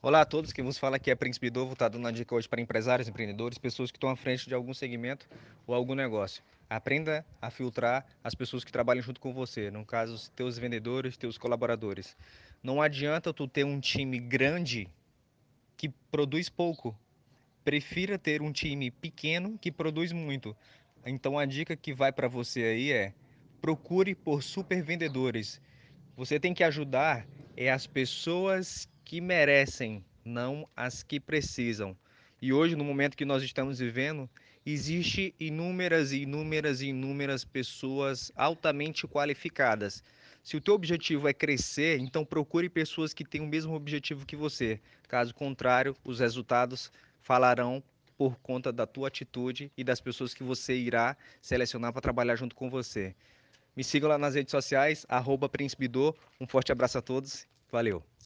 Olá a todos, quem vos fala aqui é Príncipe Dovo, tá dando uma dica hoje para empresários, empreendedores, pessoas que estão à frente de algum segmento ou algum negócio. Aprenda a filtrar as pessoas que trabalham junto com você, no caso, teus vendedores, teus colaboradores. Não adianta tu ter um time grande que produz pouco. Prefira ter um time pequeno que produz muito. Então a dica que vai para você aí é: procure por super vendedores. Você tem que ajudar é as pessoas que merecem, não as que precisam. E hoje, no momento que nós estamos vivendo, existe inúmeras e inúmeras e inúmeras pessoas altamente qualificadas. Se o teu objetivo é crescer, então procure pessoas que têm o mesmo objetivo que você. Caso contrário, os resultados falarão por conta da tua atitude e das pessoas que você irá selecionar para trabalhar junto com você. Me sigam lá nas redes sociais, arroba Um forte abraço a todos, valeu!